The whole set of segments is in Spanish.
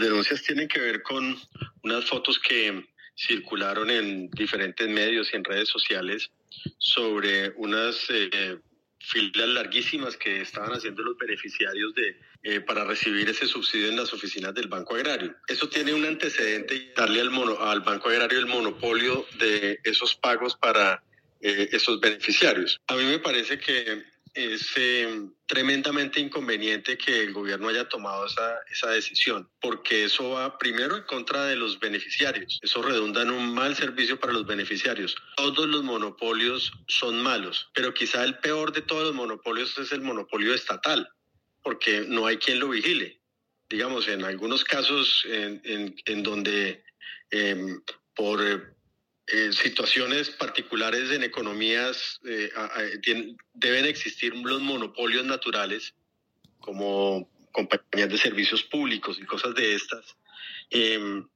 denuncias tienen que ver con unas fotos que circularon en diferentes medios y en redes sociales sobre unas eh, filas larguísimas que estaban haciendo los beneficiarios de, eh, para recibir ese subsidio en las oficinas del Banco Agrario. Eso tiene un antecedente, darle al, mono, al Banco Agrario el monopolio de esos pagos para eh, esos beneficiarios. A mí me parece que es eh, tremendamente inconveniente que el gobierno haya tomado esa, esa decisión, porque eso va primero en contra de los beneficiarios. Eso redunda en un mal servicio para los beneficiarios. Todos los monopolios son malos, pero quizá el peor de todos los monopolios es el monopolio estatal, porque no hay quien lo vigile. Digamos, en algunos casos en, en, donde em, por eh, situaciones particulares en economías eh, deben existir los monopolios naturales como compañías de servicios públicos y cosas de estas. Em,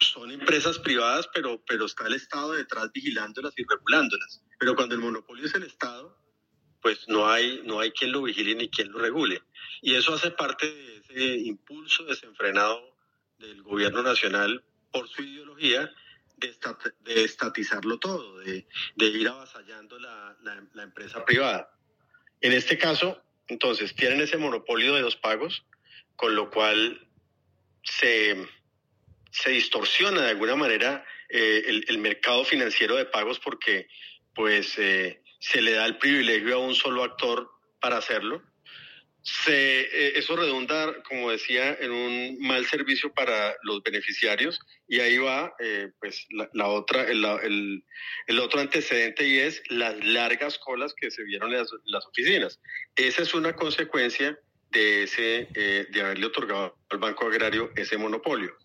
son empresas privadas, pero, pero está el Estado detrás vigilándolas y regulándolas. Pero cuando el monopolio es el Estado, pues no hay, no hay quien lo vigile ni quien lo regule. Y eso hace parte de ese impulso desenfrenado del gobierno nacional por su ideología de, estatizarlo todo, de, ir avasallando la, la, empresa privada. En este caso, entonces, tienen ese monopolio de los pagos, con lo cual se, se distorsiona de alguna manera eh, el, el, mercado financiero de pagos porque pues eh, se le da el privilegio a un solo actor para hacerlo se, eh, eso redunda, como decía, en un mal servicio para los beneficiarios y ahí va eh, pues la, otra, el, el, otro antecedente y es las largas colas que se vieron en las, oficinas. Esa es una consecuencia de, ese, eh, de haberle otorgado al Banco Agrario ese monopolio.